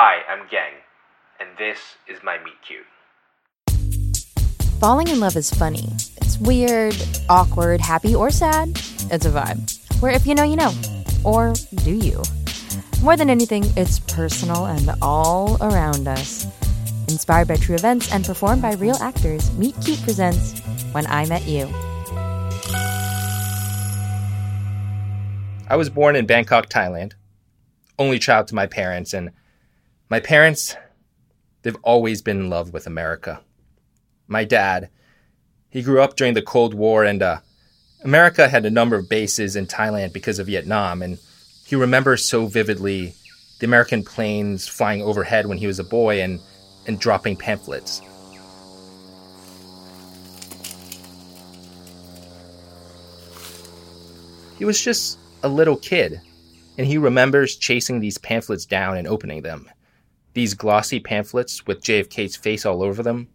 Hi, I'm Geng, and this is my meet cute. Falling in love is funny. It's weird, awkward, happy, or sad. It's a vibe. Where if you know, you know. Or do you? More than anything, it's personal and all around us. Inspired by true events and performed by real actors, Meet Cute presents When I Met You. I was born in Bangkok, Thailand, only child to my parents, and my parents, they've always been in love with America. My dad, he grew up during the Cold War, and uh, America had a number of bases in Thailand because of Vietnam, and he remembers so vividly the American planes flying overhead when he was a boy and, and dropping pamphlets. He was just a little kid, and he remembers chasing these pamphlets down and opening them. These glossy pamphlets with JFK's face all over them.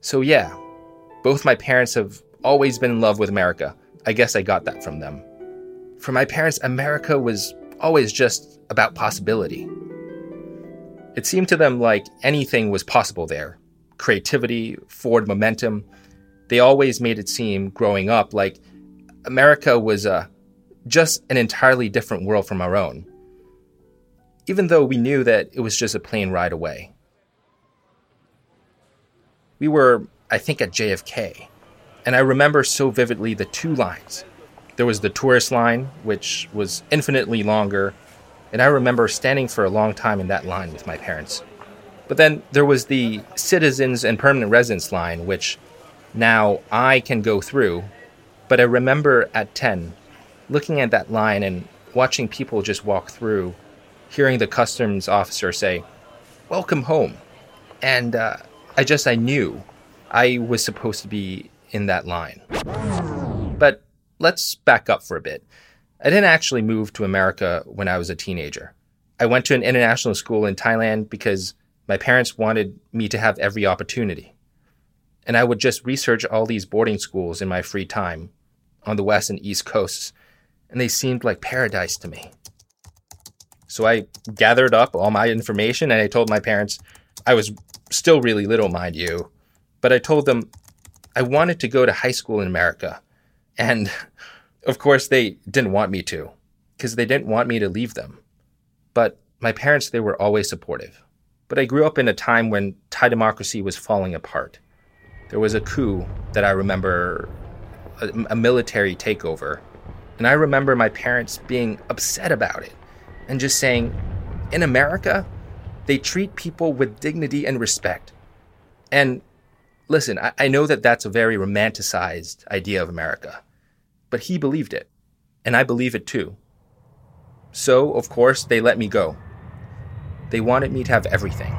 So, yeah, both my parents have always been in love with America. I guess I got that from them. For my parents, America was always just about possibility. It seemed to them like anything was possible there creativity, forward momentum. They always made it seem, growing up, like America was a just an entirely different world from our own, even though we knew that it was just a plane ride away. We were, I think, at JFK, and I remember so vividly the two lines. There was the tourist line, which was infinitely longer, and I remember standing for a long time in that line with my parents. But then there was the citizens and permanent residents line, which now I can go through, but I remember at 10 looking at that line and watching people just walk through, hearing the customs officer say, Welcome home. And uh, I just, I knew I was supposed to be in that line. But let's back up for a bit. I didn't actually move to America when I was a teenager. I went to an international school in Thailand because my parents wanted me to have every opportunity. And I would just research all these boarding schools in my free time on the west and east coasts and they seemed like paradise to me. So I gathered up all my information and I told my parents I was still really little, mind you, but I told them I wanted to go to high school in America. And of course, they didn't want me to because they didn't want me to leave them. But my parents, they were always supportive. But I grew up in a time when Thai democracy was falling apart. There was a coup that I remember, a, a military takeover and I remember my parents being upset about it and just saying, in America, they treat people with dignity and respect. And listen, I, I, know that that's a very romanticized idea of America, but he believed it. And I believe it too. So, of course, they let me go. They wanted me to have everything.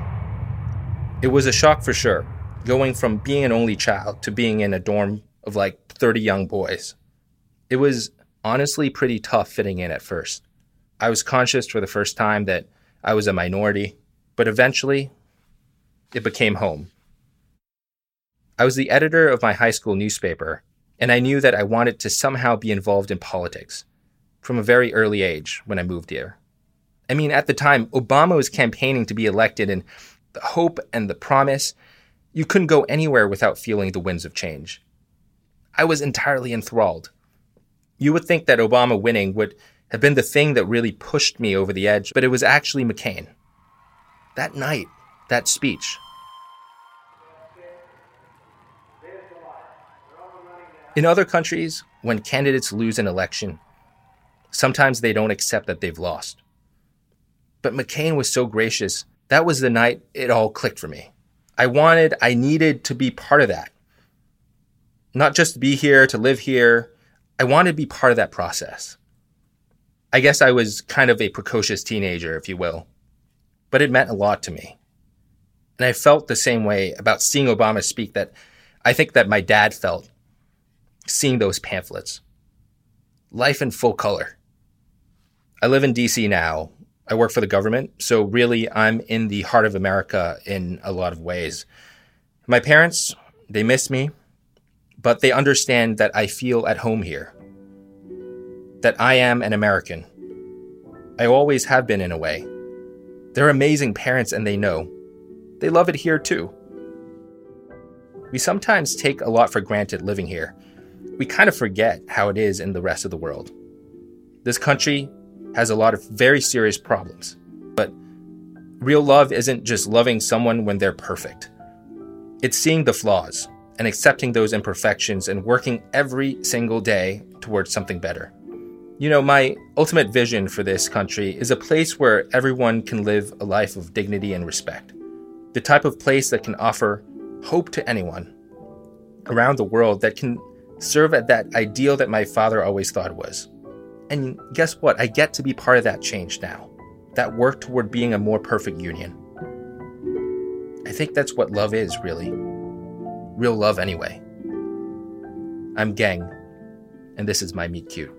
It was a shock for sure, going from being an only child to being in a dorm of like 30 young boys. It was honestly pretty tough fitting in at first. I was conscious for the first time that I was a minority, but eventually it became home. I was the editor of my high school newspaper, and I knew that I wanted to somehow be involved in politics from a very early age when I moved here. I mean, at the time, Obama was campaigning to be elected, and the hope and the promise, you couldn't go anywhere without feeling the winds of change. I was entirely enthralled. You would think that Obama winning would have been the thing that really pushed me over the edge, but it was actually McCain. That night, that speech. In other countries, when candidates lose an election, sometimes they don't accept that they've lost. But McCain was so gracious. That was the night it all clicked for me. I wanted, I needed to be part of that. Not just to be here, to live here, I wanted to be part of that process. I guess I was kind of a precocious teenager, if you will, but it meant a lot to me. And I felt the same way about seeing Obama speak that I think that my dad felt seeing those pamphlets. Life in full color. I live in DC now. I work for the government, so really I'm in the heart of America in a lot of ways. My parents, they miss me but they understand that I feel at home here. That I am an American. I always have been in a way. They're amazing parents and they know. They love it here too. We sometimes take a lot for granted living here. We kind of forget how it is in the rest of the world. This country has a lot of very serious problems, but real love isn't just loving someone when they're perfect. It's seeing the flaws and accepting those imperfections and working every single day towards something better. You know, my ultimate vision for this country is a place where everyone can live a life of dignity and respect. The type of place that can offer hope to anyone around the world that can serve at that ideal that my father always thought was. And guess what? I get to be part of that change now. That work toward being a more perfect union. I think that's what love is, really. Real love, anyway. I'm Geng, and this is my Meet Cute.